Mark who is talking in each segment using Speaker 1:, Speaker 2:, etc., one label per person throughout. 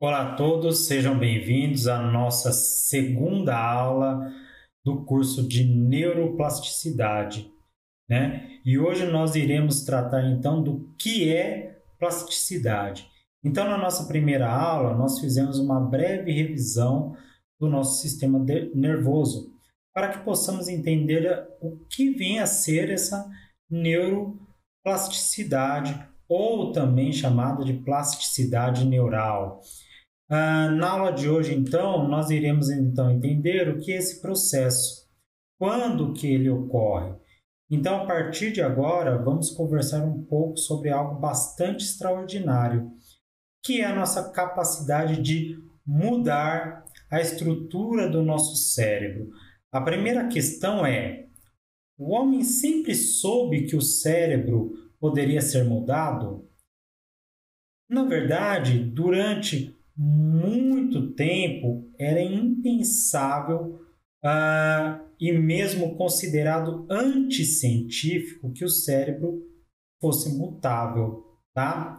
Speaker 1: Olá a todos, sejam bem-vindos à nossa segunda aula do curso de neuroplasticidade, né? E hoje nós iremos tratar então do que é plasticidade. Então, na nossa primeira aula, nós fizemos uma breve revisão do nosso sistema nervoso, para que possamos entender o que vem a ser essa neuroplasticidade, ou também chamada de plasticidade neural. Ah, na aula de hoje, então, nós iremos então entender o que é esse processo, quando que ele ocorre. Então, a partir de agora, vamos conversar um pouco sobre algo bastante extraordinário, que é a nossa capacidade de mudar a estrutura do nosso cérebro. A primeira questão é: o homem sempre soube que o cérebro poderia ser mudado? Na verdade, durante muito tempo era impensável ah, e mesmo considerado anticientífico que o cérebro fosse mutável, tá?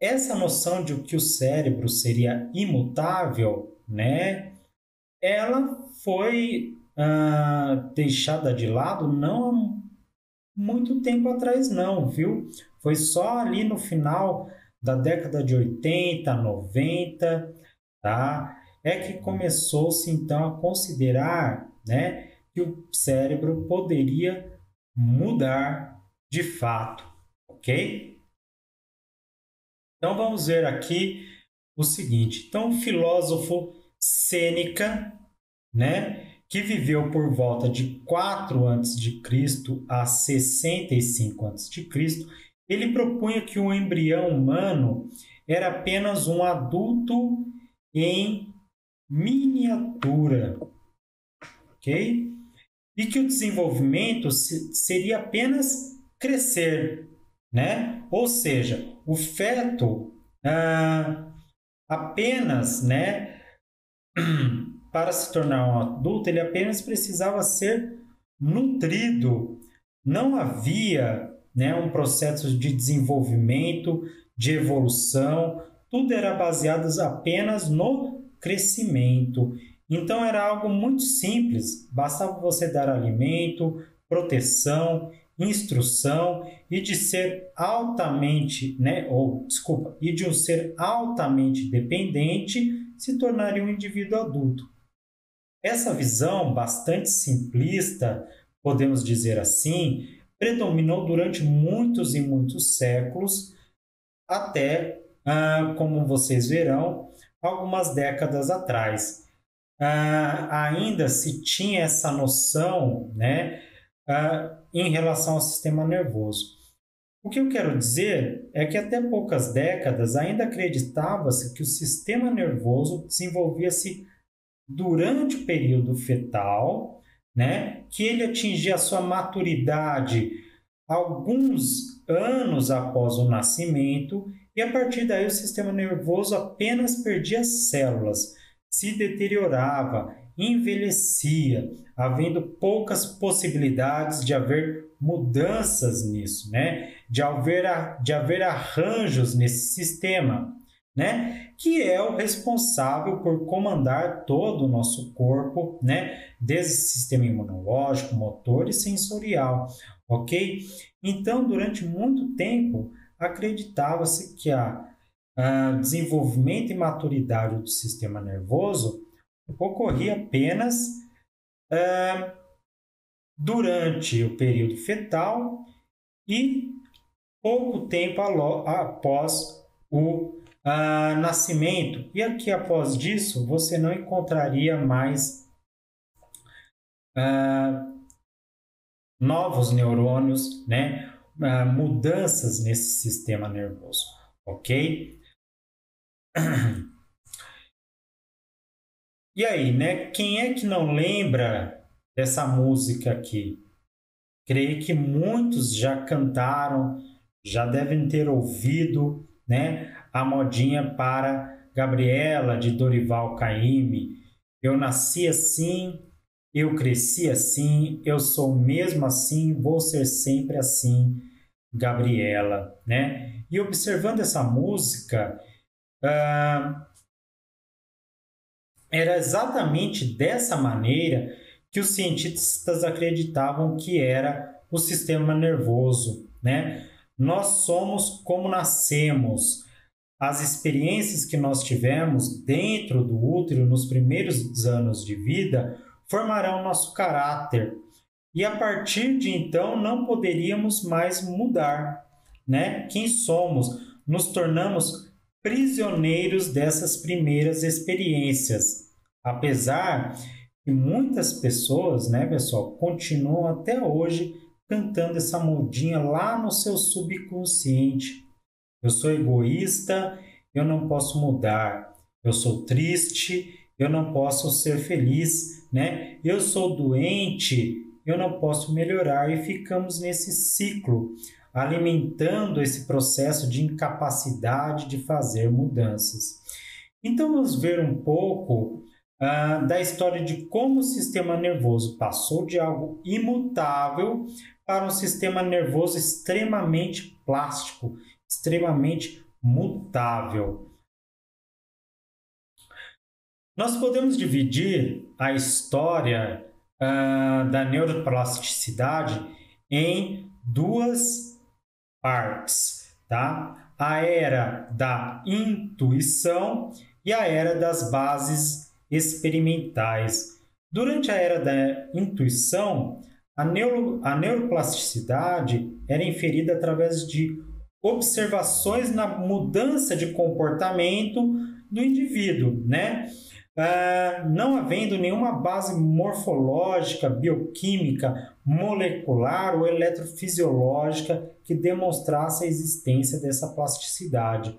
Speaker 1: Essa noção de que o cérebro seria imutável, né? Ela foi ah, deixada de lado não há muito tempo atrás, não, viu? Foi só ali no final da década de 80, 90, tá? É que começou-se então a considerar, né, que o cérebro poderia mudar de fato, ok? Então vamos ver aqui o seguinte. Então o filósofo Sêneca, né, que viveu por volta de 4 a.C. a 65 a.C., ele propunha que o embrião humano era apenas um adulto em miniatura, ok? E que o desenvolvimento seria apenas crescer, né? Ou seja, o feto ah, apenas, né? Para se tornar um adulto, ele apenas precisava ser nutrido. Não havia né, um processo de desenvolvimento, de evolução, tudo era baseado apenas no crescimento. Então era algo muito simples, bastava você dar alimento, proteção, instrução e de ser altamente, né, ou desculpa, e de um ser altamente dependente se tornaria um indivíduo adulto. Essa visão bastante simplista, podemos dizer assim, predominou durante muitos e muitos séculos, até, ah, como vocês verão, algumas décadas atrás. Ah, ainda se tinha essa noção né, ah, em relação ao sistema nervoso. O que eu quero dizer é que até poucas décadas ainda acreditava-se que o sistema nervoso desenvolvia-se durante o período fetal né? Que ele atingia a sua maturidade alguns anos após o nascimento e a partir daí o sistema nervoso apenas perdia células, se deteriorava, envelhecia, havendo poucas possibilidades de haver mudanças nisso, né? De haver, de haver arranjos nesse sistema né? Que é o responsável por comandar todo o nosso corpo, né? Desde sistema imunológico, motor e sensorial, ok? Então, durante muito tempo, acreditava-se que a, desenvolvimento e maturidade do sistema nervoso ocorria apenas uh, durante o período fetal e pouco tempo após o ah, nascimento. E aqui após disso, você não encontraria mais ah, novos neurônios, né? Ah, mudanças nesse sistema nervoso, ok? E aí, né? Quem é que não lembra dessa música aqui? Creio que muitos já cantaram, já devem ter ouvido, né? A modinha para Gabriela de Dorival Caymmi. Eu nasci assim, eu cresci assim, eu sou mesmo assim, vou ser sempre assim, Gabriela, né? E observando essa música, ah, era exatamente dessa maneira que os cientistas acreditavam que era o sistema nervoso, né? Nós somos como nascemos. As experiências que nós tivemos dentro do útero nos primeiros anos de vida formarão nosso caráter. E a partir de então não poderíamos mais mudar, né? Quem somos? Nos tornamos prisioneiros dessas primeiras experiências. Apesar que muitas pessoas, né, pessoal, continuam até hoje cantando essa modinha lá no seu subconsciente. Eu sou egoísta, eu não posso mudar. Eu sou triste, eu não posso ser feliz, né? Eu sou doente, eu não posso melhorar e ficamos nesse ciclo alimentando esse processo de incapacidade de fazer mudanças. Então, vamos ver um pouco uh, da história de como o sistema nervoso passou de algo imutável para um sistema nervoso extremamente plástico, extremamente mutável. Nós podemos dividir a história uh, da neuroplasticidade em duas partes, tá? A era da intuição e a era das bases experimentais. Durante a era da intuição, a, neuro, a neuroplasticidade era inferida através de observações na mudança de comportamento do indivíduo, né? Uh, não havendo nenhuma base morfológica, bioquímica, molecular ou eletrofisiológica que demonstrasse a existência dessa plasticidade.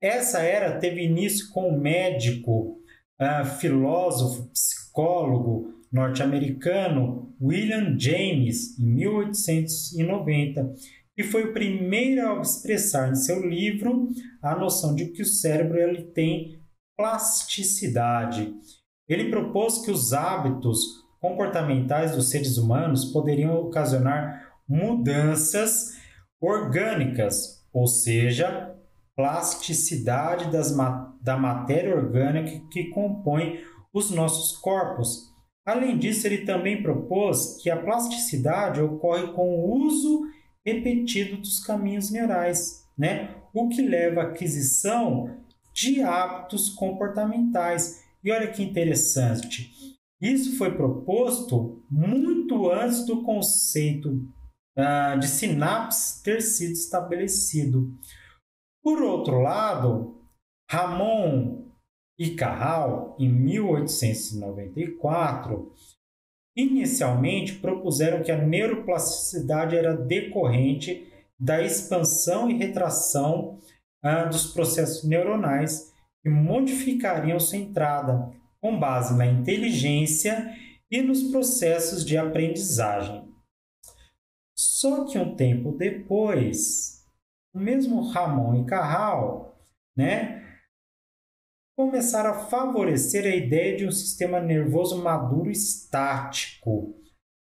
Speaker 1: Essa era teve início com o médico, uh, filósofo, psicólogo norte-americano William James, em 1890, e foi o primeiro a expressar em seu livro a noção de que o cérebro ele tem plasticidade. Ele propôs que os hábitos comportamentais dos seres humanos poderiam ocasionar mudanças orgânicas, ou seja, plasticidade das, da matéria orgânica que compõe os nossos corpos. Além disso, ele também propôs que a plasticidade ocorre com o uso repetido dos caminhos neurais, né? o que leva à aquisição de hábitos comportamentais. E olha que interessante, isso foi proposto muito antes do conceito uh, de sinapse ter sido estabelecido. Por outro lado, Ramon e Carral, em 1894, inicialmente propuseram que a neuroplasticidade era decorrente da expansão e retração ah, dos processos neuronais que modificariam sua entrada com base na inteligência e nos processos de aprendizagem. Só que um tempo depois, o mesmo Ramon e Carral, né, começaram a favorecer a ideia de um sistema nervoso maduro estático,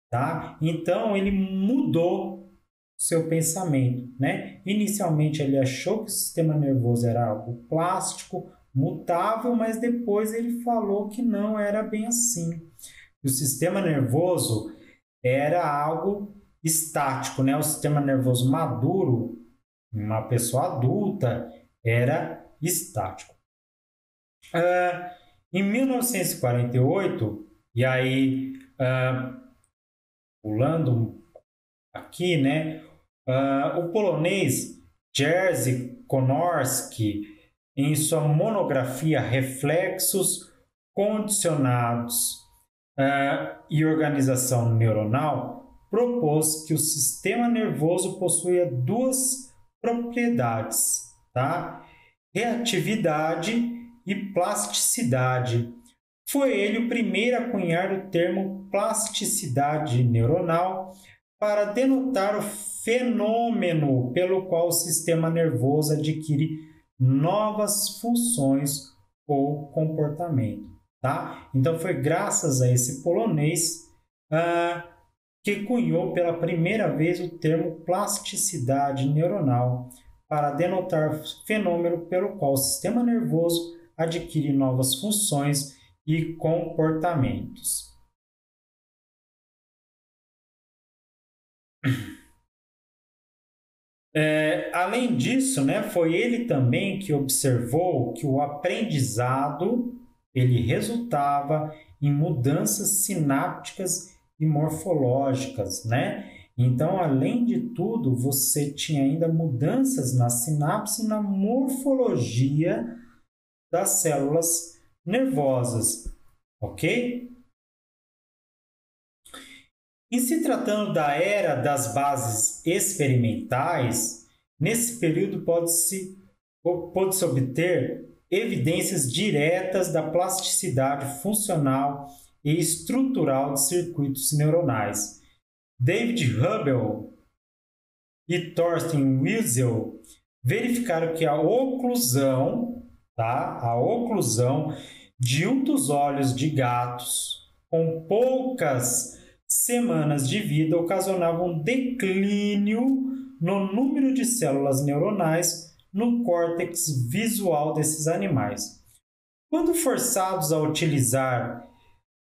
Speaker 1: tá? Então ele mudou seu pensamento, né? Inicialmente ele achou que o sistema nervoso era algo plástico, mutável, mas depois ele falou que não era bem assim. O sistema nervoso era algo estático, né? O sistema nervoso maduro, uma pessoa adulta, era estático. Uh, em 1948, e aí uh, pulando aqui, né? Uh, o polonês Jerzy Konorski, em sua monografia Reflexos Condicionados uh, e Organização Neuronal, propôs que o sistema nervoso possuía duas propriedades, tá? reatividade e plasticidade. Foi ele o primeiro a cunhar o termo plasticidade neuronal para denotar o fenômeno pelo qual o sistema nervoso adquire novas funções ou comportamento. Tá? Então foi graças a esse polonês ah, que cunhou pela primeira vez o termo plasticidade neuronal para denotar fenômeno pelo qual o sistema nervoso adquire novas funções e comportamentos. É, além disso, né, foi ele também que observou que o aprendizado ele resultava em mudanças sinápticas e morfológicas, né? Então, além de tudo, você tinha ainda mudanças na sinapse e na morfologia das células nervosas, ok? Em se tratando da era das bases experimentais, nesse período pode-se pode -se obter evidências diretas da plasticidade funcional e estrutural de circuitos neuronais. David Hubel e Thorsten Wiesel verificaram que a oclusão, tá? A oclusão de um dos olhos de gatos com poucas semanas de vida ocasionava um declínio no número de células neuronais no córtex visual desses animais. Quando forçados a utilizar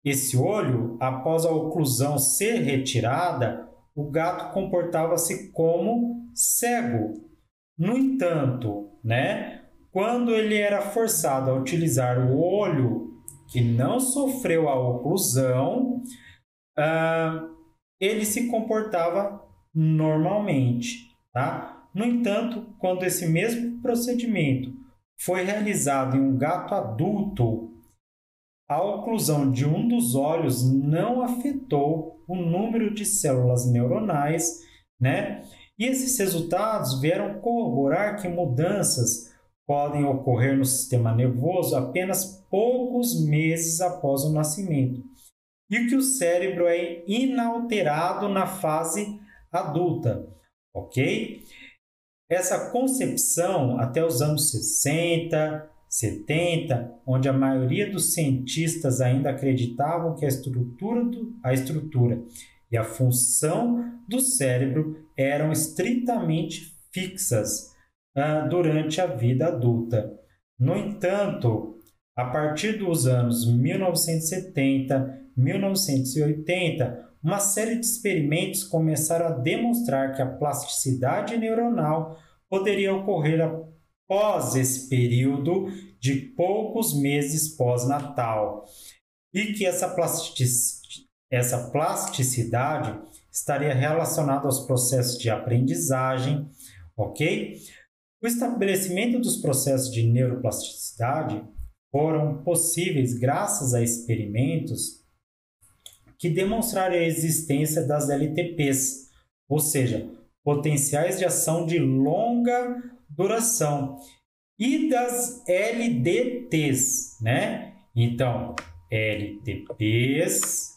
Speaker 1: esse olho, após a oclusão ser retirada, o gato comportava-se como cego. No entanto, né, quando ele era forçado a utilizar o olho que não sofreu a oclusão, uh, ele se comportava normalmente. Tá? No entanto, quando esse mesmo procedimento foi realizado em um gato adulto, a oclusão de um dos olhos não afetou o número de células neuronais, né? E esses resultados vieram corroborar que mudanças podem ocorrer no sistema nervoso apenas poucos meses após o nascimento, e que o cérebro é inalterado na fase adulta, ok? Essa concepção, até os anos 60, 70, onde a maioria dos cientistas ainda acreditavam que a estrutura, do, a estrutura e a função do cérebro eram estritamente fixas uh, durante a vida adulta. No entanto, a partir dos anos 1970, 1980, uma série de experimentos começaram a demonstrar que a plasticidade neuronal poderia ocorrer após esse período de poucos meses pós-natal e que essa, essa plasticidade estaria relacionada aos processos de aprendizagem, ok? O estabelecimento dos processos de neuroplasticidade foram possíveis graças a experimentos que demonstraram a existência das LTPs, ou seja, potenciais de ação de longa duração, e das LDTs, né? Então, LTPs,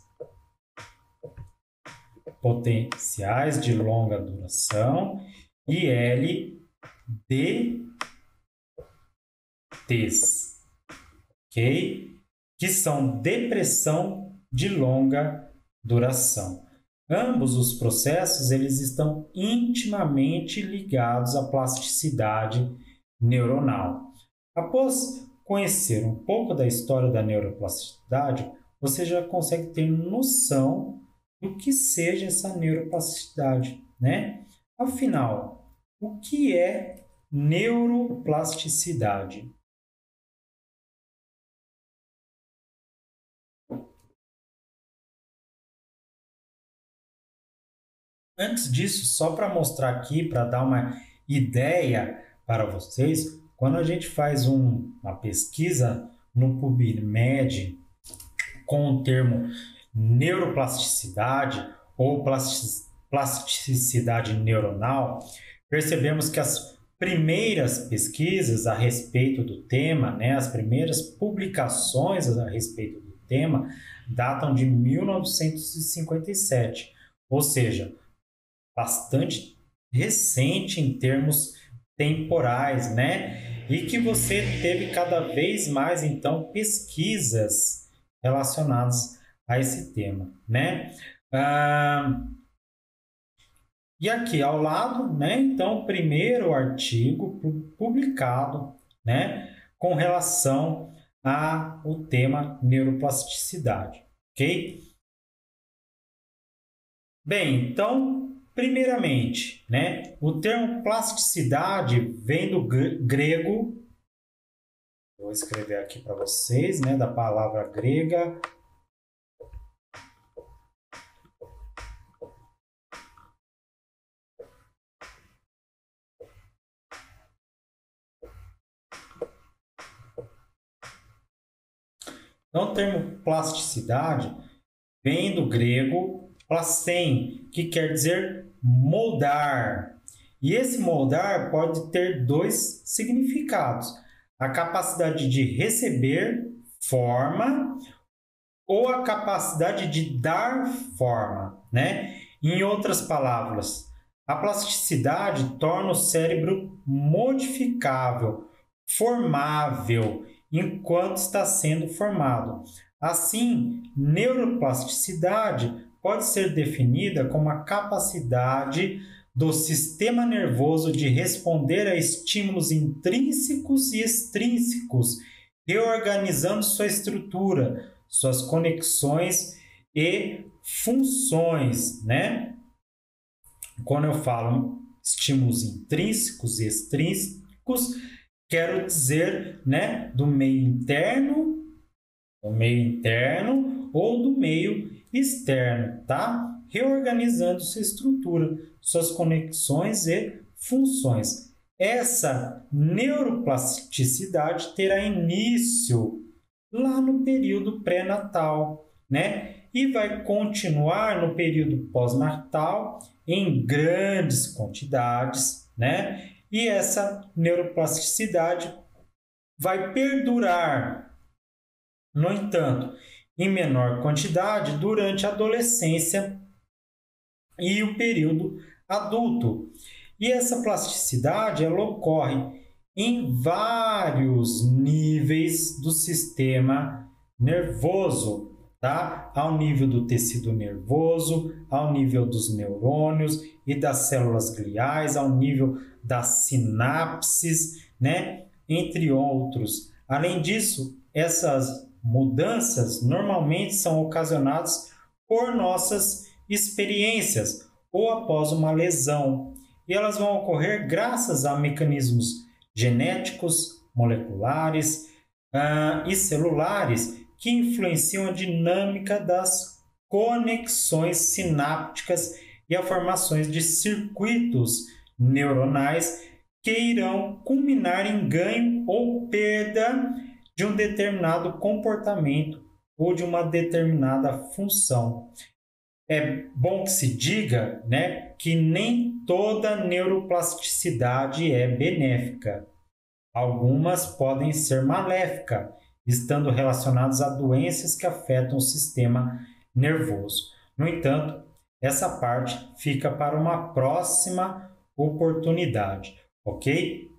Speaker 1: potenciais de longa duração, e L DTs, ok? Que são depressão de longa duração. Ambos os processos eles estão intimamente ligados à plasticidade neuronal. Após conhecer um pouco da história da neuroplasticidade, você já consegue ter noção do que seja essa neuroplasticidade, né? Afinal, o que é neuroplasticidade? Antes disso, só para mostrar aqui, para dar uma ideia para vocês, quando a gente faz um, uma pesquisa no PubMed com o termo neuroplasticidade ou plasticidade neuronal, percebemos que as primeiras pesquisas a respeito do tema, né, as primeiras publicações a respeito do tema, datam de 1957, ou seja, bastante recente em termos temporais, né? E que você teve cada vez mais então pesquisas relacionadas a esse tema, né? Ah, E aqui ao lado, né, então, primeiro artigo publicado, né, com relação ao tema neuroplasticidade, ok? Bem, então, primeiramente, né, o termo plasticidade vem do grego, vou escrever aqui para vocês, né, da palavra grega Então, o termo plasticidade vem do grego plasten, que quer dizer moldar. E esse moldar pode ter dois significados: a capacidade de receber forma ou a capacidade de dar forma, né? Em outras palavras, a plasticidade torna o cérebro modificável, formável enquanto está sendo formado. Assim, neuroplasticidade pode ser definida como a capacidade do sistema nervoso de responder a estímulos intrínsecos e extrínsecos, reorganizando sua estrutura, suas conexões e funções, né? Quando eu falo estímulos intrínsecos e extrínsecos, quero dizer, né, do meio interno, do meio interno ou do meio externo, tá? Reorganizando sua estrutura, suas conexões e funções. Essa neuroplasticidade terá início lá no período pré-natal, né? E vai continuar no período pós-natal em grandes quantidades, né? E essa neuroplasticidade vai perdurar, no entanto, em menor quantidade durante a adolescência e o período adulto. E essa plasticidade ela ocorre em vários níveis do sistema nervoso, tá? Ao nível do tecido nervoso, ao nível dos neurônios e das células gliais, ao nível das sinapses, né? Entre outros. Além disso, essas mudanças normalmente são ocasionadas por nossas experiências ou após uma lesão, e elas vão ocorrer graças a mecanismos genéticos, moleculares uh, e celulares que influenciam a dinâmica das conexões sinápticas e a formações de circuitos neuronais que irão culminar em ganho ou perda de um determinado comportamento ou de uma determinada função. É bom que se diga né, que nem toda neuroplasticidade é benéfica. Algumas podem ser maléficas, estando relacionadas a doenças que afetam o sistema nervoso. No entanto, essa parte fica para uma próxima oportunidade, ok?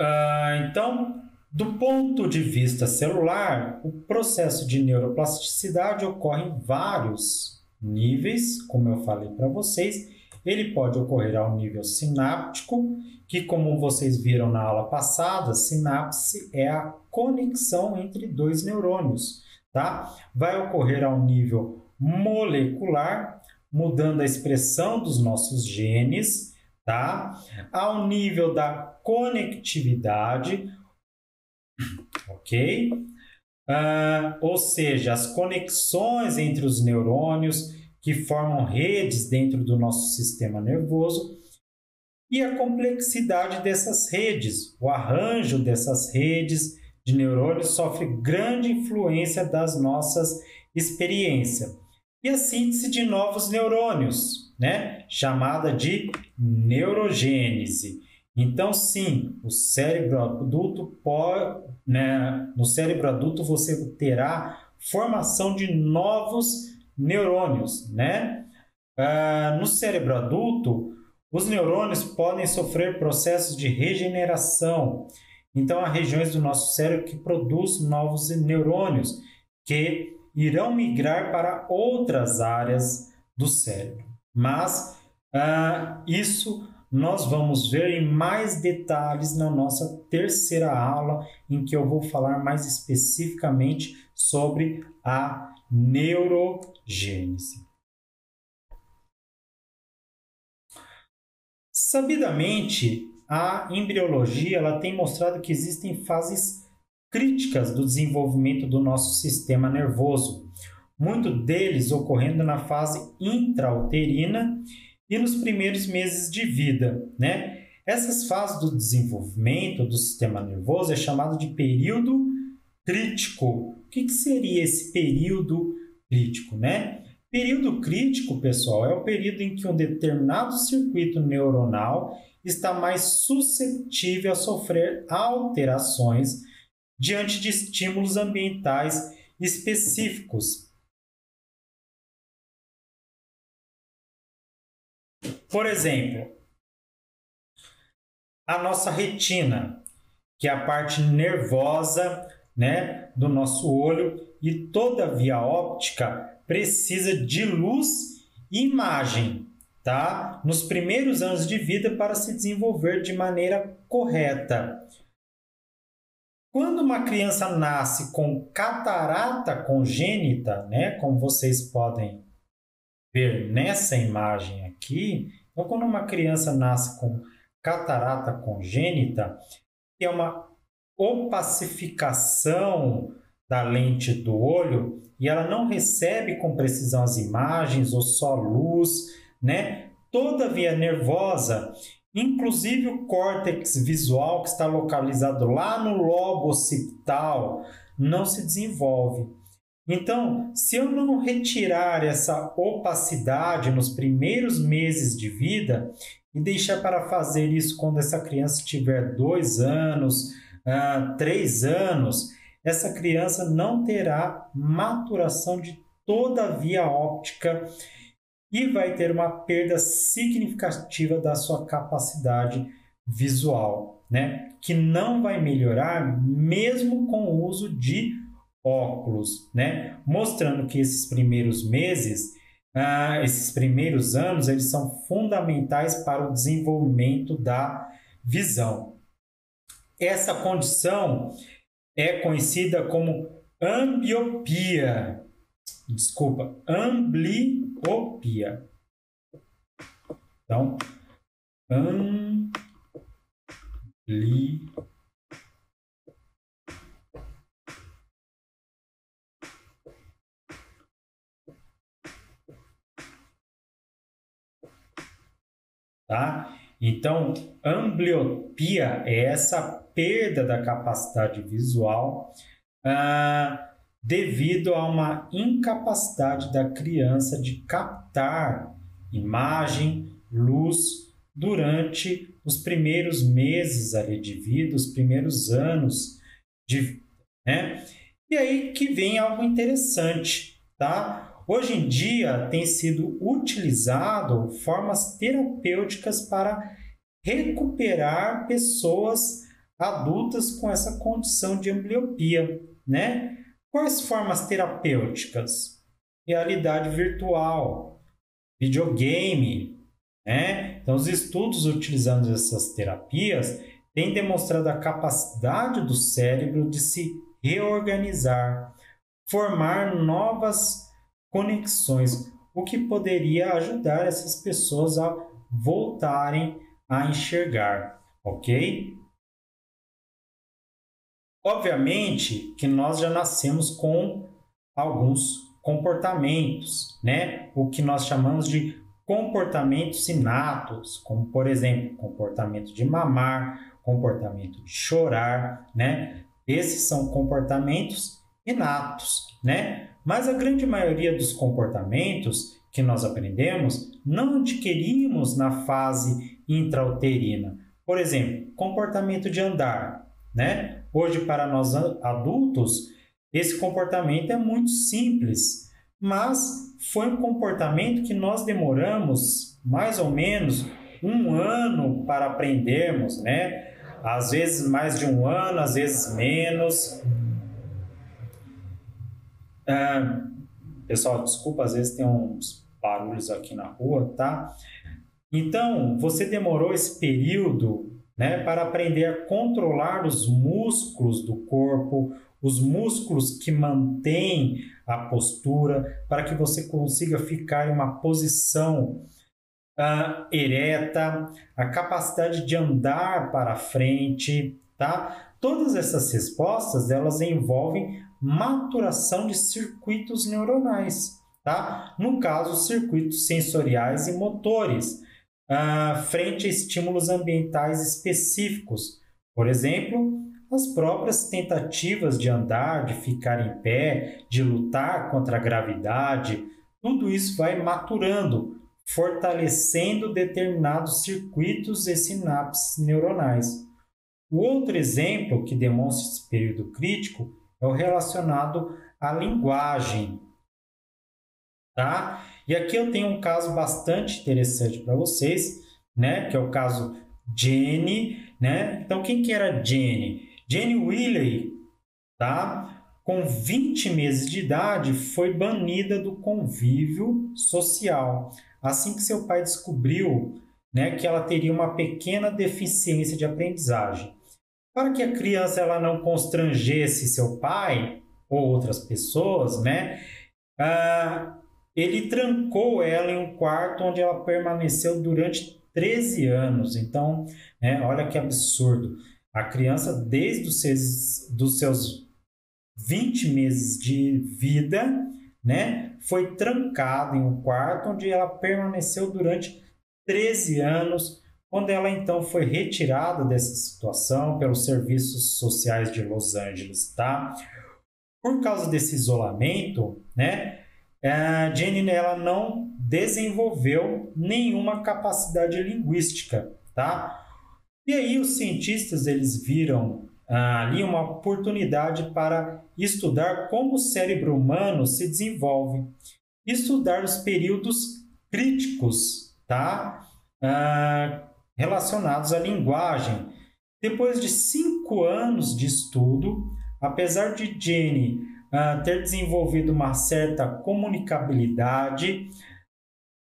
Speaker 1: Uh, então, do ponto de vista celular, o processo de neuroplasticidade ocorre em vários níveis, como eu falei para vocês. Ele pode ocorrer ao nível sináptico, que, como vocês viram na aula passada, sinapse é a conexão entre dois neurônios, tá? Vai ocorrer ao nível molecular, mudando a expressão dos nossos genes, tá? Ao nível da conectividade, ok? Uh, ou seja, as conexões entre os neurônios que formam redes dentro do nosso sistema nervoso e a complexidade dessas redes, o arranjo dessas redes de neurônios sofre grande influência das nossas experiências e a síntese de novos neurônios, né? chamada de neurogênese. Então, sim, o cérebro adulto pode, né? no cérebro adulto você terá formação de novos neurônios, né? Ah, no cérebro adulto, os neurônios podem sofrer processos de regeneração. Então, há regiões do nosso cérebro que produzem novos neurônios, que irão migrar para outras áreas do cérebro. Mas uh, isso nós vamos ver em mais detalhes na nossa terceira aula, em que eu vou falar mais especificamente sobre a neurogênese. Sabidamente, a embriologia ela tem mostrado que existem fases críticas do desenvolvimento do nosso sistema nervoso, muito deles ocorrendo na fase intrauterina e nos primeiros meses de vida, né? Essas fases do desenvolvimento do sistema nervoso é chamado de período crítico. O que, que seria esse período crítico, né? Período crítico, pessoal, é o período em que um determinado circuito neuronal está mais suscetível a sofrer alterações diante de estímulos ambientais específicos. Por exemplo, a nossa retina, que é a parte nervosa né, do nosso olho, e toda a via óptica precisa de luz e imagem, tá? Nos primeiros anos de vida para se desenvolver de maneira correta. Quando uma criança nasce com catarata congênita, né, como vocês podem ver nessa imagem aqui, então quando uma criança nasce com catarata congênita, é uma opacificação da lente do olho e ela não recebe com precisão as imagens ou só luz, né? Toda via nervosa, inclusive o córtex visual que está localizado lá no lobo occipital, não se desenvolve. Então, se eu não retirar essa opacidade nos primeiros meses de vida e deixar para fazer isso quando essa criança tiver dois anos, uh, três anos, essa criança não terá maturação de toda a via óptica e vai ter uma perda significativa da sua capacidade visual, né? Que não vai melhorar mesmo com o uso de óculos, né? Mostrando que esses primeiros meses, ah, esses primeiros anos, eles são fundamentais para o desenvolvimento da visão. Essa condição é conhecida como ambliopia. Desculpa, ambliopia. Então, ambliopia. Tá? Então, ambliopia é essa perda da capacidade visual ah, devido a uma incapacidade da criança de captar imagem, luz durante os primeiros meses ali de vida, os primeiros anos de vida. Né? E aí que vem algo interessante, tá? Hoje em dia tem sido utilizado formas terapêuticas para recuperar pessoas adultas com essa condição de ambliopia, né? Quais formas terapêuticas? Realidade virtual, videogame, né? Então, os estudos utilizando essas terapias têm demonstrado a capacidade do cérebro de se reorganizar, formar novas conexões, o que poderia ajudar essas pessoas a voltarem a enxergar, ok? Obviamente que nós já nascemos com alguns comportamentos, né? O que nós chamamos de comportamentos inatos, como por exemplo, comportamento de mamar, comportamento de chorar, né? Esses são comportamentos inatos, né? Mas a grande maioria dos comportamentos que nós aprendemos não adquirimos na fase intrauterina. Por exemplo, comportamento de andar, né? Hoje, para nós adultos, esse comportamento é muito simples, mas foi um comportamento que nós demoramos mais ou menos um ano para aprendermos, né? Às vezes mais de um ano, às vezes menos. Ah, pessoal, desculpa, às vezes tem uns barulhos aqui na rua, tá? Então, você demorou esse período né, para aprender a controlar os músculos do corpo, os músculos que mantêm a postura, para que você consiga ficar em uma posição uh, ereta, a capacidade de andar para frente, tá? Todas essas respostas, elas envolvem maturação de circuitos neuronais, tá? No caso, circuitos sensoriais e motores, uh, frente a estímulos ambientais específicos. Por exemplo, as próprias tentativas de andar, de ficar em pé, de lutar contra a gravidade, tudo isso vai maturando, fortalecendo determinados circuitos e sinapses neuronais. O outro exemplo que demonstra esse período crítico é o relacionado à linguagem. Tá? E aqui eu tenho um caso bastante interessante para vocês, né? que é o caso Jenny. Né? Então, quem que era Jenny? Jenny Willey, tá? com 20 meses de idade, foi banida do convívio social, assim que seu pai descobriu né, que ela teria uma pequena deficiência de aprendizagem. Para que a criança ela não constrangesse seu pai ou outras pessoas, né, ah, ele trancou ela em um quarto onde ela permaneceu durante 13 anos. Então, né, olha que absurdo. A criança, desde os seus, dos seus 20 meses de vida, né, foi trancada em um quarto onde ela permaneceu durante 13 anos, quando ela então foi retirada dessa situação pelos serviços sociais de Los Angeles, tá? Por causa desse isolamento, né, a Jenny ela não desenvolveu nenhuma capacidade linguística, tá? E aí os cientistas eles viram ah, ali uma oportunidade para estudar como o cérebro humano se desenvolve, estudar os períodos críticos, tá? Ah, relacionados à linguagem. Depois de cinco anos de estudo, apesar de Jenny ah, ter desenvolvido uma certa comunicabilidade,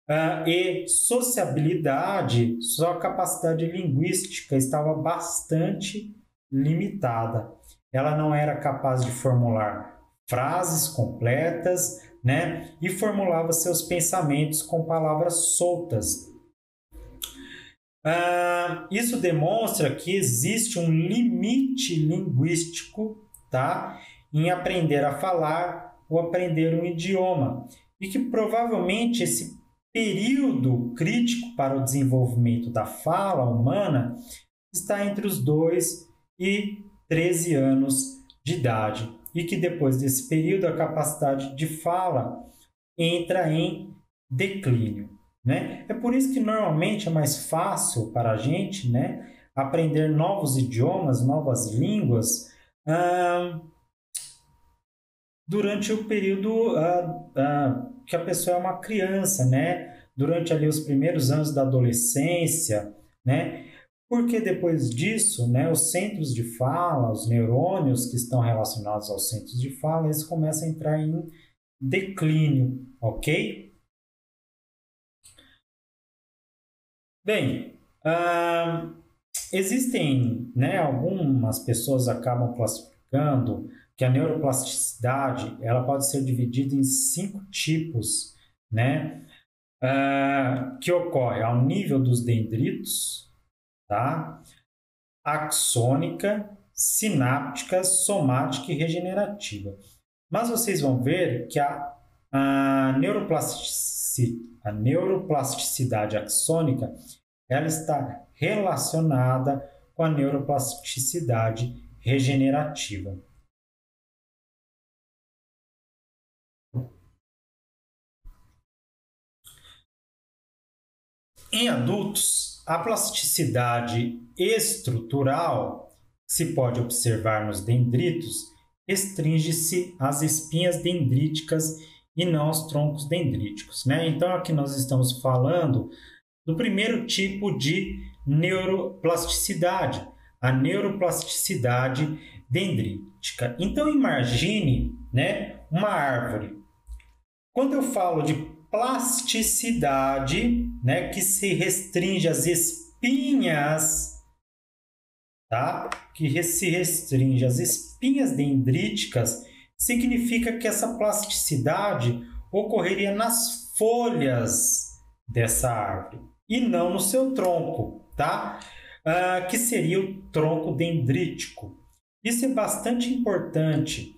Speaker 1: Uh, e sociabilidade, sua capacidade linguística estava bastante limitada. Ela não era capaz de formular frases completas, né? E formulava seus pensamentos com palavras soltas. Uh, isso demonstra que existe um limite linguístico, tá? Em aprender a falar ou aprender um idioma. E que provavelmente esse período crítico para o desenvolvimento da fala humana está entre os 2 e 13 anos de idade, e que depois desse período a capacidade de fala entra em declínio. Né? É por isso que normalmente é mais fácil para a gente né, aprender novos idiomas, novas línguas, ah, durante o período ah, ah, que a pessoa é uma criança, né? Durante ali os primeiros anos da adolescência, né? Porque depois disso, né, os centros de fala, os neurônios que estão relacionados aos centros de fala, eles começam a entrar em declínio, ok? Bem, uh, existem, né, algumas pessoas acabam classificando que a neuroplasticidade ela pode ser dividida em cinco tipos, né, uh, que ocorre ao nível dos dendritos, tá? axônica, sináptica, somática e regenerativa. Mas vocês vão ver que a, a, neuroplastici, a neuroplasticidade axônica ela está relacionada com a neuroplasticidade regenerativa. Em adultos, a plasticidade estrutural, que se pode observar nos dendritos, restringe-se às espinhas dendríticas e não aos troncos dendríticos. Né? Então, aqui nós estamos falando do primeiro tipo de neuroplasticidade, a neuroplasticidade dendrítica. Então, imagine né, uma árvore. Quando eu falo de plasticidade, né, que se restringe às espinhas, tá? Que se restringe às espinhas dendríticas, significa que essa plasticidade ocorreria nas folhas dessa árvore e não no seu tronco, tá? Ah, que seria o tronco dendrítico. Isso é bastante importante,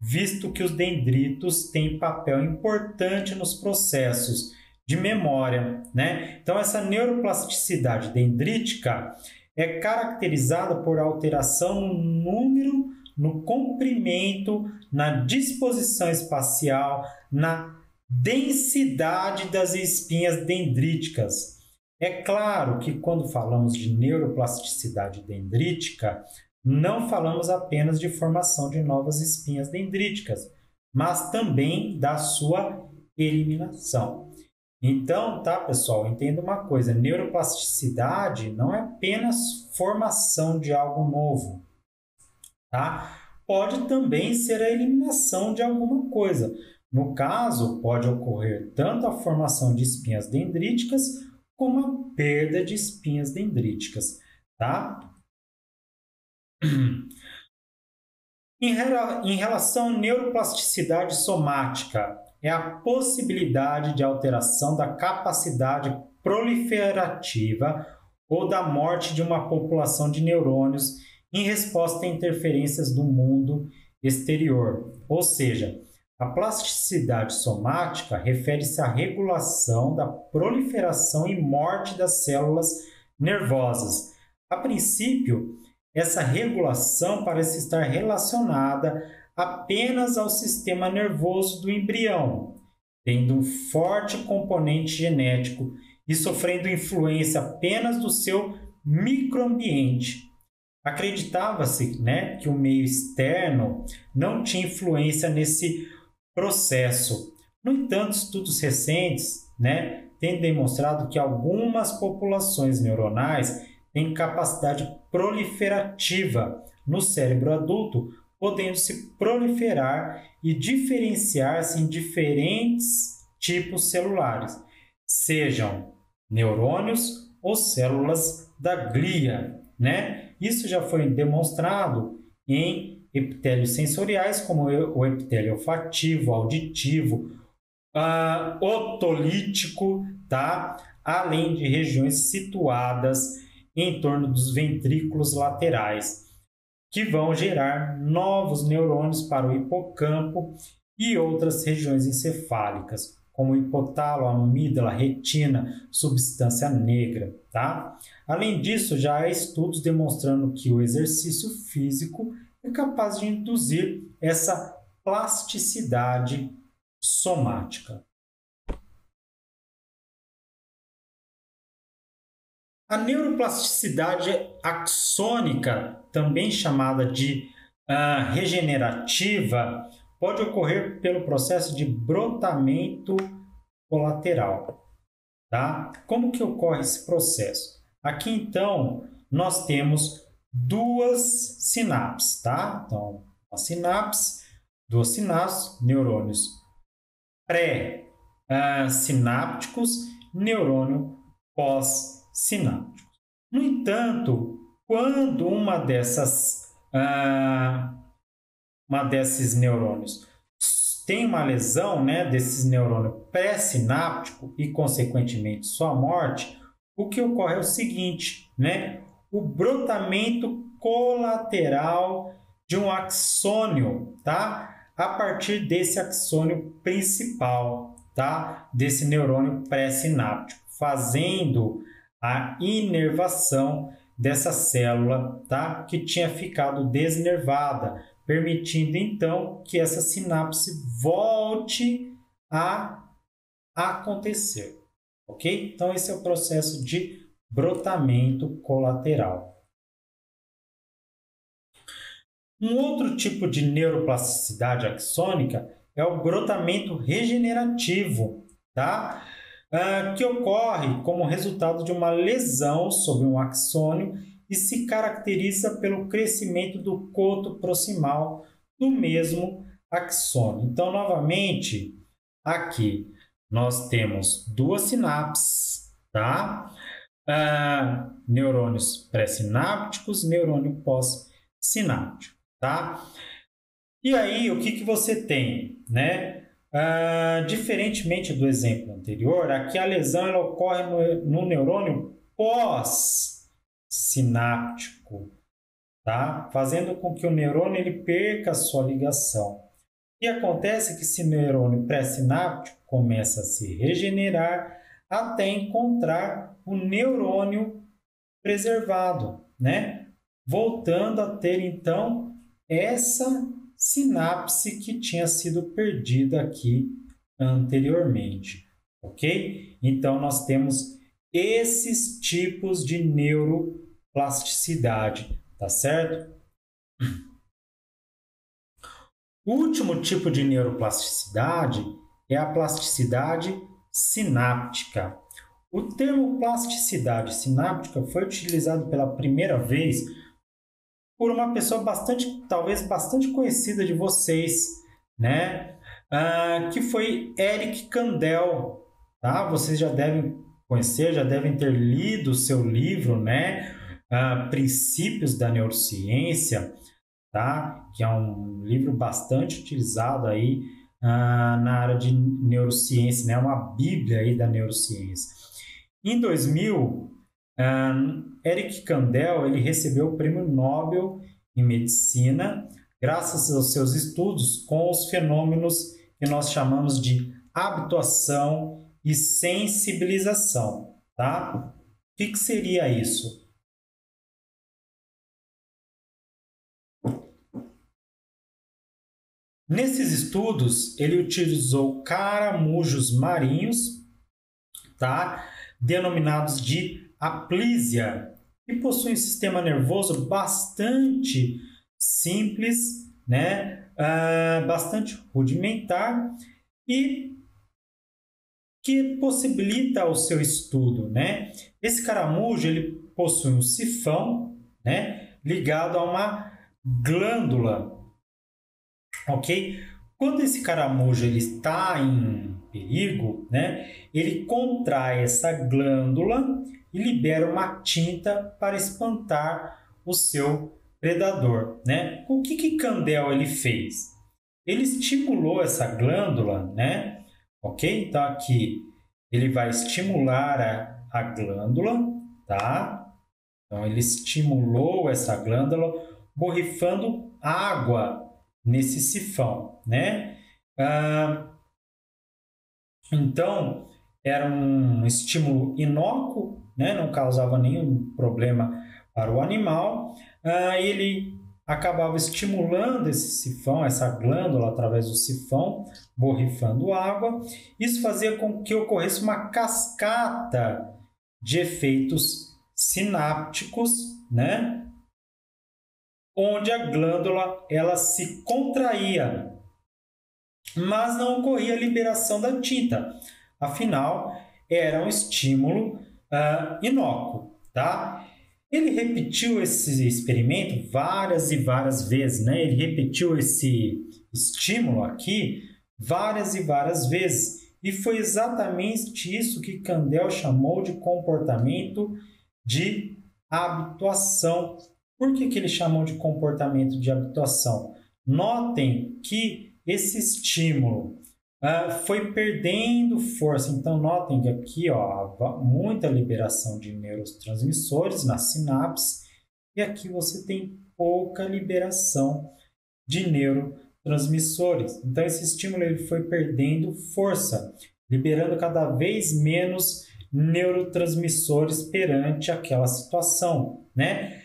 Speaker 1: visto que os dendritos têm papel importante nos processos de memória, né? Então essa neuroplasticidade dendrítica é caracterizada por alteração no número, no comprimento, na disposição espacial, na densidade das espinhas dendríticas. É claro que quando falamos de neuroplasticidade dendrítica, não falamos apenas de formação de novas espinhas dendríticas, mas também da sua eliminação. Então, tá, pessoal, entenda uma coisa: neuroplasticidade não é apenas formação de algo novo, tá? Pode também ser a eliminação de alguma coisa. No caso, pode ocorrer tanto a formação de espinhas dendríticas como a perda de espinhas dendríticas, tá? Em, relação à neuroplasticidade somática, é a possibilidade de alteração da capacidade proliferativa ou da morte de uma população de neurônios em resposta a interferências do mundo exterior. Ou seja, a plasticidade somática refere-se à regulação da proliferação e morte das células nervosas. A princípio, essa regulação parece estar relacionada apenas ao sistema nervoso do embrião, tendo um forte componente genético e sofrendo influência apenas do seu microambiente. Acreditava-se né, que o meio externo não tinha influência nesse processo. No entanto, estudos recentes né, têm demonstrado que algumas populações neuronais têm capacidade proliferativa no cérebro adulto podendo se proliferar e diferenciar-se em diferentes tipos celulares, sejam neurônios ou células da glia, né? Isso já foi demonstrado em epitélios sensoriais, como o epitélio olfativo, auditivo, uh, otolítico, tá? Além de regiões situadas em torno dos ventrículos laterais que vão gerar novos neurônios para o hipocampo e outras regiões encefálicas, como hipotalo, amígdala, retina, substância negra, tá? Além disso, já há estudos demonstrando que o exercício físico é capaz de induzir essa plasticidade somática. A neuroplasticidade axônica, também chamada de uh, regenerativa, pode ocorrer pelo processo de brotamento colateral. Tá? Como que ocorre esse processo? Aqui então nós temos duas sinapses, tá? Então, uma sinapse, duas sinapses, neurônios pré-sinápticos, uh, neurônio pós sinápticos. No entanto, quando uma dessas ah, uma desses neurônios tem uma lesão né, desses neurônios pré-sináptico e, consequentemente, sua morte, o que ocorre é o seguinte, né? O brotamento colateral de um axônio, tá? A partir desse axônio principal, tá? Desse neurônio pré-sináptico, fazendo a inervação dessa célula, tá? Que tinha ficado desnervada, permitindo então que essa sinapse volte a acontecer, ok? Então esse é o processo de brotamento colateral. Um outro tipo de neuroplasticidade axônica é o brotamento regenerativo, tá? Uh, que ocorre como resultado de uma lesão sobre um axônio e se caracteriza pelo crescimento do coto proximal do mesmo axônio. Então, novamente, aqui nós temos duas sinapses, tá? Ah, neurônios pré-sinápticos, neurônio pós-sináptico, tá? E aí, o que, que você tem, né? Ah, diferentemente do exemplo anterior, aqui a lesão ocorre no, no neurônio pós-sináptico, tá? Fazendo com que o neurônio ele perca sua ligação. E acontece que esse neurônio pré-sináptico começa a se regenerar até encontrar o neurônio preservado, né? Voltando a ter então essa sinapse que tinha sido perdida aqui anteriormente, ok? Então nós temos esses tipos de neuroplasticidade, tá certo? O último tipo de neuroplasticidade é a plasticidade sináptica. O termo plasticidade sináptica foi utilizado pela primeira vez por uma pessoa bastante, talvez bastante conhecida de vocês, né? Ah, que foi Eric Kandel, tá? Vocês já devem conhecer, já devem ter lido o seu livro, né? Ah, Princípios da Neurociência, tá? Que é um livro bastante utilizado aí ah, na área de neurociência, né? Uma bíblia aí da neurociência. Em 2000, ah, Eric Kandel ele recebeu o Prêmio Nobel em Medicina graças aos seus estudos com os fenômenos que nós chamamos de habituação e sensibilização, tá? O que, que seria isso? Nesses estudos, ele utilizou caramujos marinhos, tá? denominados de aplísia, que possuem um sistema nervoso bastante simples, né? Uh, bastante rudimentar e que possibilita o seu estudo, né? Esse caramujo ele possui um sifão, né, ligado a uma glândula ok? Quando esse caramujo ele está em perigo, né, ele contrai essa glândula e libera uma tinta para espantar o seu predador, né? O que que Candel ele fez? Ele estimulou essa glândula, né? Ok? Então aqui ele vai estimular a, a glândula, tá? Então ele estimulou essa glândula borrifando água nesse sifão, né? Ah, então, era um estímulo inócuo, né? não causava nenhum problema para o animal. Ah, ele acabava estimulando esse sifão, essa glândula através do sifão, borrifando água. Isso fazia com que ocorresse uma cascata de efeitos sinápticos, né? onde a glândula ela se contraía, mas não ocorria a liberação da tinta. Afinal, era um estímulo uh, inócuo, tá? Ele repetiu esse experimento várias e várias vezes, né? Ele repetiu esse estímulo aqui várias e várias vezes. E foi exatamente isso que Candel chamou de comportamento de habituação por que, que eles chamam de comportamento de habituação? Notem que esse estímulo uh, foi perdendo força. Então, notem que aqui ó, muita liberação de neurotransmissores na sinapse e aqui você tem pouca liberação de neurotransmissores. Então, esse estímulo ele foi perdendo força, liberando cada vez menos neurotransmissores perante aquela situação, né?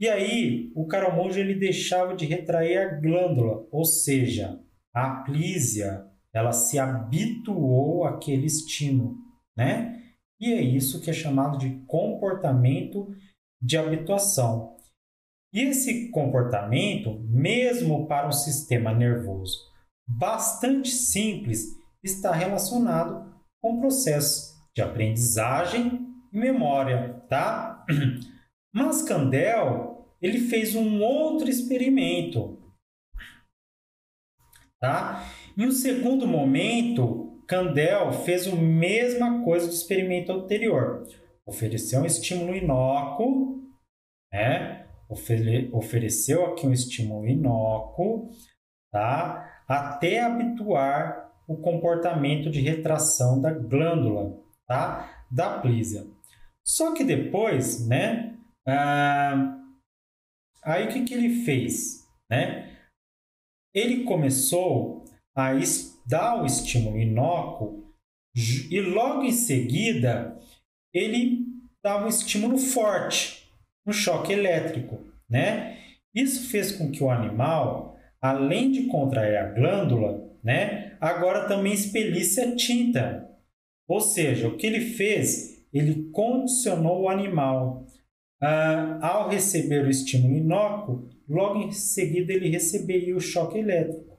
Speaker 1: E aí, o caramujo ele deixava de retrair a glândula, ou seja, a aplísia, ela se habituou àquele estímulo, né? E é isso que é chamado de comportamento de habituação. E esse comportamento, mesmo para um sistema nervoso bastante simples, está relacionado com processos de aprendizagem e memória, tá? Mas Candel ele fez um outro experimento. Tá? Em um segundo momento, Candel fez a mesma coisa do experimento anterior. Ofereceu um estímulo inócuo, né? ofereceu aqui um estímulo inócuo, tá? até habituar o comportamento de retração da glândula, tá? da plísia. Só que depois, né? Ah, aí o que, que ele fez? Né? Ele começou a dar o estímulo inócuo e logo em seguida ele dava um estímulo forte, um choque elétrico, né? Isso fez com que o animal, além de contrair a glândula, né, agora também expelisse a tinta. Ou seja, o que ele fez? Ele condicionou o animal. Ah, ao receber o estímulo inócuo, logo em seguida ele receberia o choque elétrico.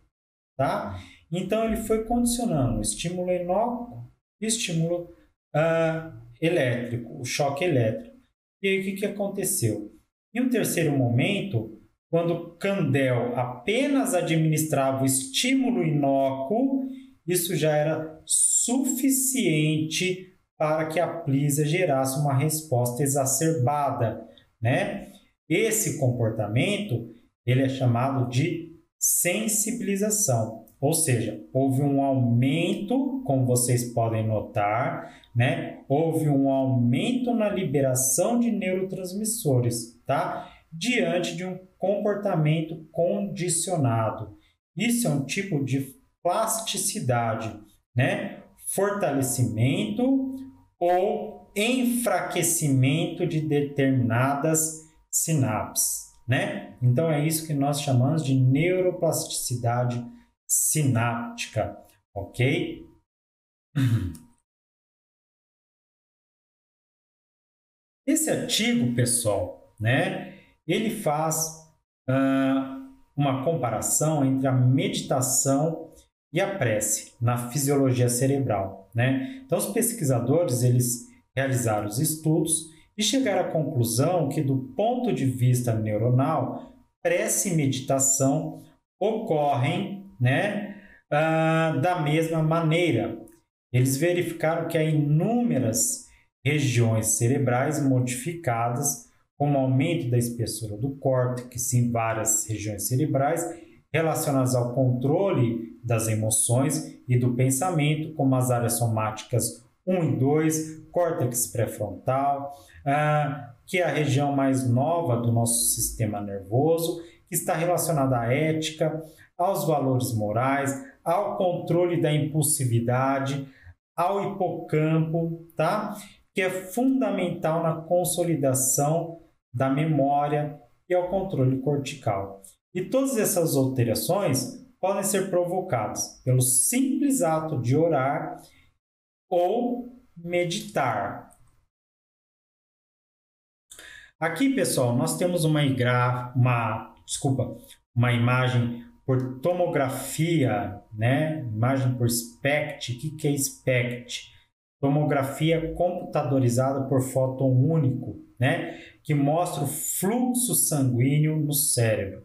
Speaker 1: Tá? Então ele foi condicionando estímulo inócuo e estímulo ah, elétrico, o choque elétrico. E aí o que, que aconteceu? Em um terceiro momento, quando Candel apenas administrava o estímulo inócuo, isso já era suficiente para que a plisa gerasse uma resposta exacerbada, né? Esse comportamento, ele é chamado de sensibilização, ou seja, houve um aumento, como vocês podem notar, né? Houve um aumento na liberação de neurotransmissores, tá? Diante de um comportamento condicionado. Isso é um tipo de plasticidade, né? Fortalecimento ou enfraquecimento de determinadas sinapses, né? Então é isso que nós chamamos de neuroplasticidade sináptica, ok? Esse artigo, pessoal, né? Ele faz uh, uma comparação entre a meditação e a prece na fisiologia cerebral, né? Então os pesquisadores eles realizaram os estudos e chegaram à conclusão que do ponto de vista neuronal, prece e meditação ocorrem, né, ah, da mesma maneira. Eles verificaram que há inúmeras regiões cerebrais modificadas, como aumento da espessura do córtex em várias regiões cerebrais relacionadas ao controle das emoções e do pensamento, como as áreas somáticas 1 e 2, córtex pré-frontal, ah, que é a região mais nova do nosso sistema nervoso, que está relacionada à ética, aos valores morais, ao controle da impulsividade, ao hipocampo, tá? Que é fundamental na consolidação da memória e ao controle cortical. E todas essas alterações podem ser provocadas pelo simples ato de orar ou meditar. Aqui, pessoal, nós temos uma, uma, desculpa, uma imagem por tomografia, né? Imagem por SPECT. O que, que é SPECT? Tomografia computadorizada por fóton único, né? Que mostra o fluxo sanguíneo no cérebro.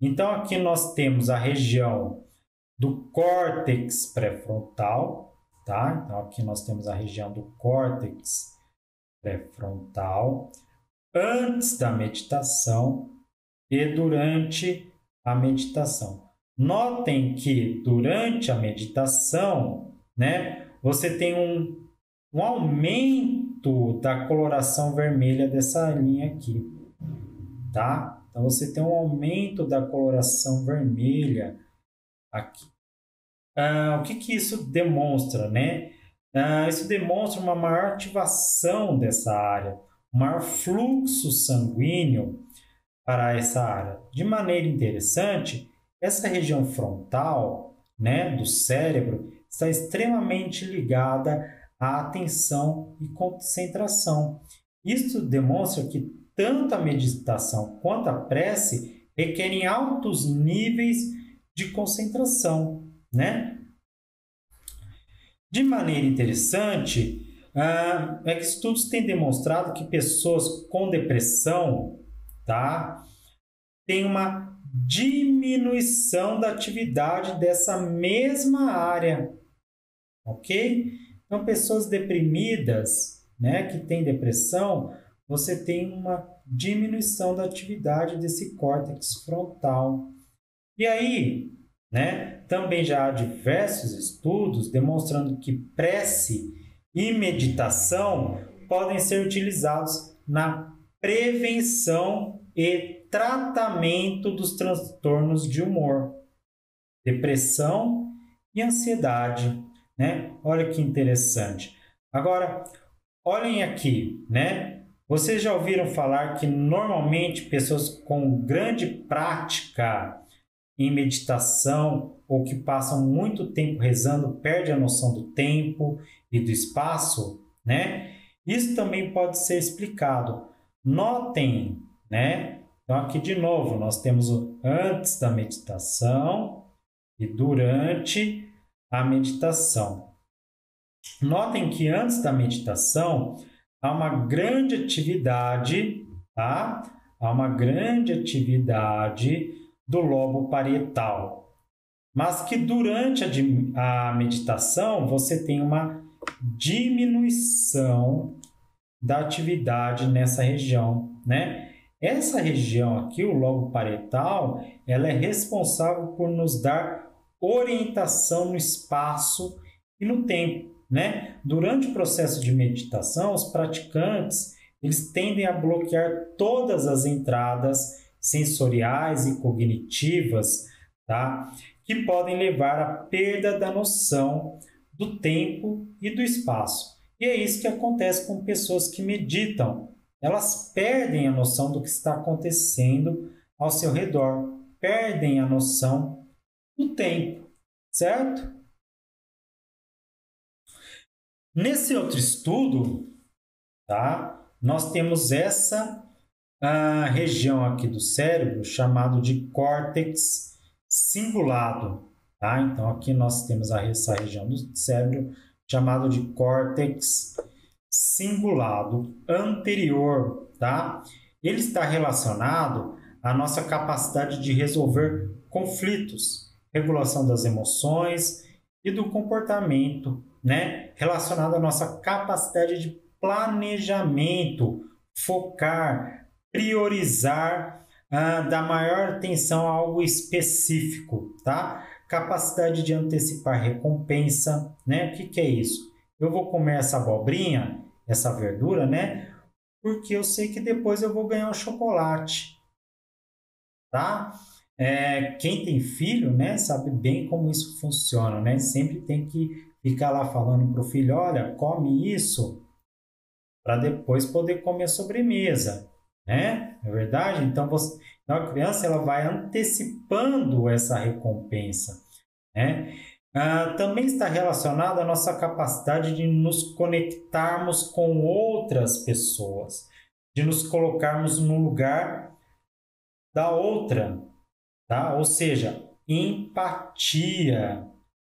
Speaker 1: Então, aqui nós temos a região do córtex pré-frontal, tá? Então, aqui nós temos a região do córtex pré-frontal antes da meditação e durante a meditação. Notem que durante a meditação, né, você tem um, um aumento da coloração vermelha dessa linha aqui, tá? Então você tem um aumento da coloração vermelha aqui. Ah, o que, que isso demonstra, né? Ah, isso demonstra uma maior ativação dessa área, um maior fluxo sanguíneo para essa área. De maneira interessante, essa região frontal, né, do cérebro, está extremamente ligada à atenção e concentração. Isso demonstra que tanto a meditação quanto a prece requerem altos níveis de concentração, né? De maneira interessante, uh, é que estudos têm demonstrado que pessoas com depressão, tá, têm uma diminuição da atividade dessa mesma área, ok? Então, pessoas deprimidas, né, que têm depressão, você tem uma diminuição da atividade desse córtex frontal. E aí, né, também já há diversos estudos demonstrando que prece e meditação podem ser utilizados na prevenção e tratamento dos transtornos de humor, depressão e ansiedade, né? Olha que interessante. Agora, olhem aqui, né? Vocês já ouviram falar que normalmente pessoas com grande prática em meditação ou que passam muito tempo rezando perdem a noção do tempo e do espaço, né? Isso também pode ser explicado. Notem, né? Então aqui de novo nós temos o antes da meditação e durante a meditação. Notem que antes da meditação há uma grande atividade, tá? Há uma grande atividade do lobo parietal. Mas que durante a, a meditação você tem uma diminuição da atividade nessa região, né? Essa região aqui, o lobo parietal, ela é responsável por nos dar orientação no espaço e no tempo né? Durante o processo de meditação, os praticantes eles tendem a bloquear todas as entradas sensoriais e cognitivas, tá? que podem levar à perda da noção do tempo e do espaço. E é isso que acontece com pessoas que meditam. Elas perdem a noção do que está acontecendo ao seu redor, perdem a noção do tempo, certo? Nesse outro estudo, tá? Nós temos essa a região aqui do cérebro chamado de córtex cingulado, tá? Então aqui nós temos essa região do cérebro chamado de córtex cingulado anterior, tá? Ele está relacionado à nossa capacidade de resolver conflitos, regulação das emoções e do comportamento né, relacionado à nossa capacidade de planejamento, focar, priorizar, uh, dar maior atenção a algo específico, tá? Capacidade de antecipar recompensa, né? O que, que é isso? Eu vou comer essa abobrinha, essa verdura, né? Porque eu sei que depois eu vou ganhar um chocolate, tá? É, quem tem filho, né, sabe bem como isso funciona, né? Sempre tem que ficar lá falando para o filho: olha, come isso, para depois poder comer sobremesa, né? É verdade? Então, você, então a criança ela vai antecipando essa recompensa, né? Ah, também está relacionado à nossa capacidade de nos conectarmos com outras pessoas, de nos colocarmos no lugar da outra, tá? Ou seja, empatia,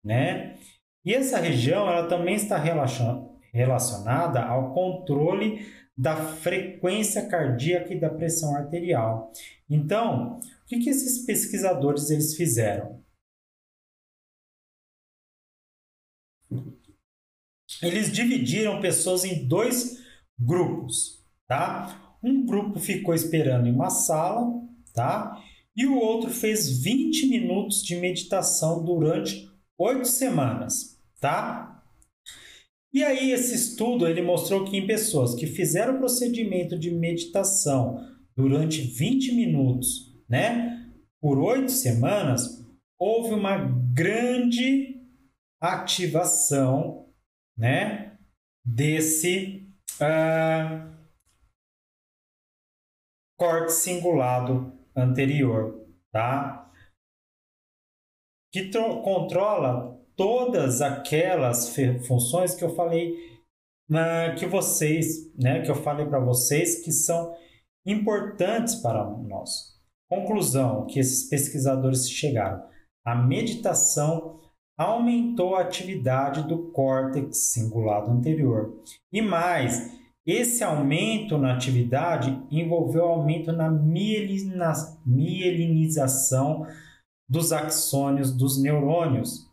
Speaker 1: né? E essa região ela também está relacionada ao controle da frequência cardíaca e da pressão arterial. Então, o que, que esses pesquisadores eles fizeram? Eles dividiram pessoas em dois grupos, tá? Um grupo ficou esperando em uma sala, tá? E o outro fez 20 minutos de meditação durante oito semanas tá? E aí esse estudo ele mostrou que em pessoas que fizeram o procedimento de meditação durante 20 minutos, né, por oito semanas, houve uma grande ativação, né, desse uh, corte cingulado anterior, tá? Que controla todas aquelas funções que eu falei na, que vocês, né, que eu falei para vocês que são importantes para nós. Conclusão que esses pesquisadores chegaram: a meditação aumentou a atividade do córtex cingulado anterior. E mais, Esse aumento na atividade envolveu aumento na mielinização dos axônios dos neurônios,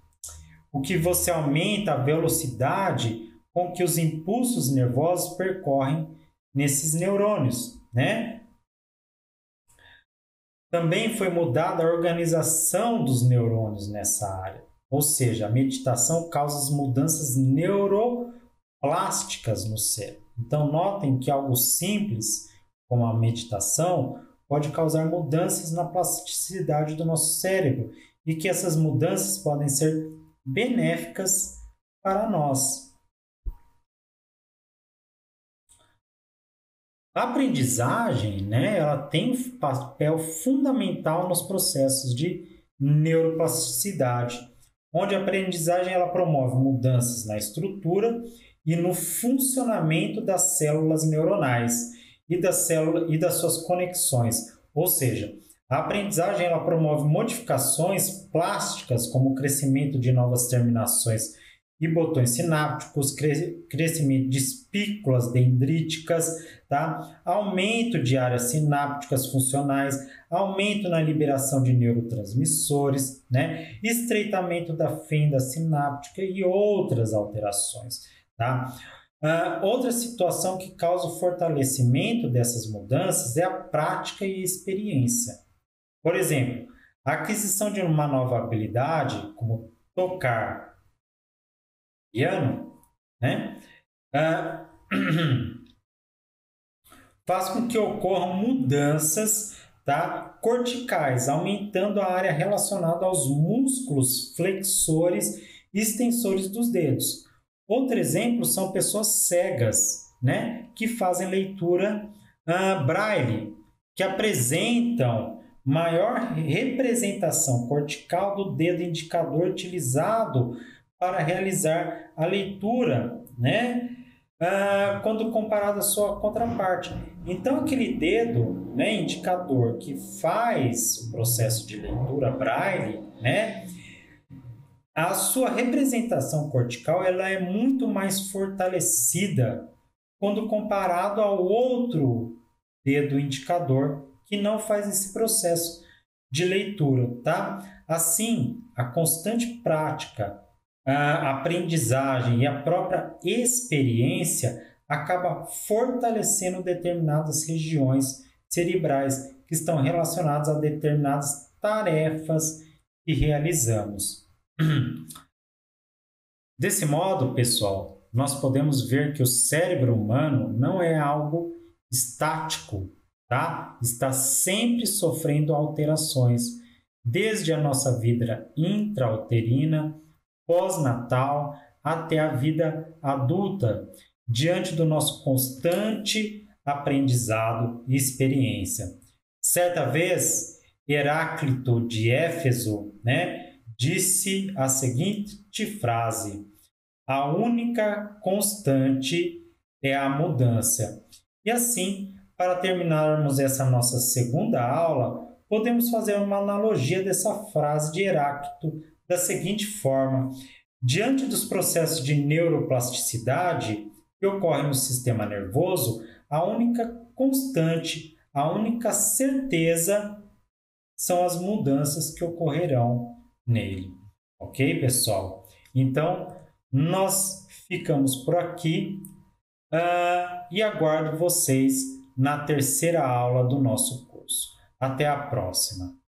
Speaker 1: o que você aumenta a velocidade com que os impulsos nervosos percorrem nesses neurônios, né? Também foi mudada a organização dos neurônios nessa área. Ou seja, a meditação causa mudanças neuroplásticas no cérebro. Então, notem que algo simples, como a meditação, pode causar mudanças na plasticidade do nosso cérebro e que essas mudanças podem ser benéficas para nós. A aprendizagem, né, ela tem um papel fundamental nos processos de neuroplasticidade, onde a aprendizagem ela promove mudanças na estrutura e no funcionamento das células neuronais e, das células, e das suas conexões. Ou seja, a aprendizagem ela promove modificações plásticas, como o crescimento de novas terminações e botões sinápticos, crescimento de espículas dendríticas, tá? aumento de áreas sinápticas funcionais, aumento na liberação de neurotransmissores, né? estreitamento da fenda sináptica e outras alterações. Tá? Uh, outra situação que causa o fortalecimento dessas mudanças é a prática e a experiência. Por exemplo, a aquisição de uma nova habilidade, como tocar piano, né? Ah, faz com que ocorram mudanças tá? corticais, aumentando a área relacionada aos músculos flexores e extensores dos dedos. Outro exemplo são pessoas cegas, né? que fazem leitura uh, braille, que apresentam maior representação cortical do dedo indicador utilizado para realizar a leitura, né? Ah, quando comparado à sua contraparte. Então, aquele dedo né, indicador que faz o processo de leitura braille, né, a sua representação cortical ela é muito mais fortalecida quando comparado ao outro dedo indicador que não faz esse processo de leitura, tá? Assim, a constante prática a aprendizagem e a própria experiência acaba fortalecendo determinadas regiões cerebrais que estão relacionadas a determinadas tarefas que realizamos. Desse modo, pessoal, nós podemos ver que o cérebro humano não é algo estático, tá? Está sempre sofrendo alterações, desde a nossa vida intrauterina pós-natal até a vida adulta, diante do nosso constante aprendizado e experiência. Certa vez, Heráclito de Éfeso né, disse a seguinte frase: A única constante é a mudança. E assim, para terminarmos essa nossa segunda aula, podemos fazer uma analogia dessa frase de Heráclito da seguinte forma: diante dos processos de neuroplasticidade que ocorrem no sistema nervoso, a única constante, a única certeza são as mudanças que ocorrerão nele. Ok, pessoal? Então, nós ficamos por aqui uh, e aguardo vocês na terceira aula do nosso curso. Até a próxima!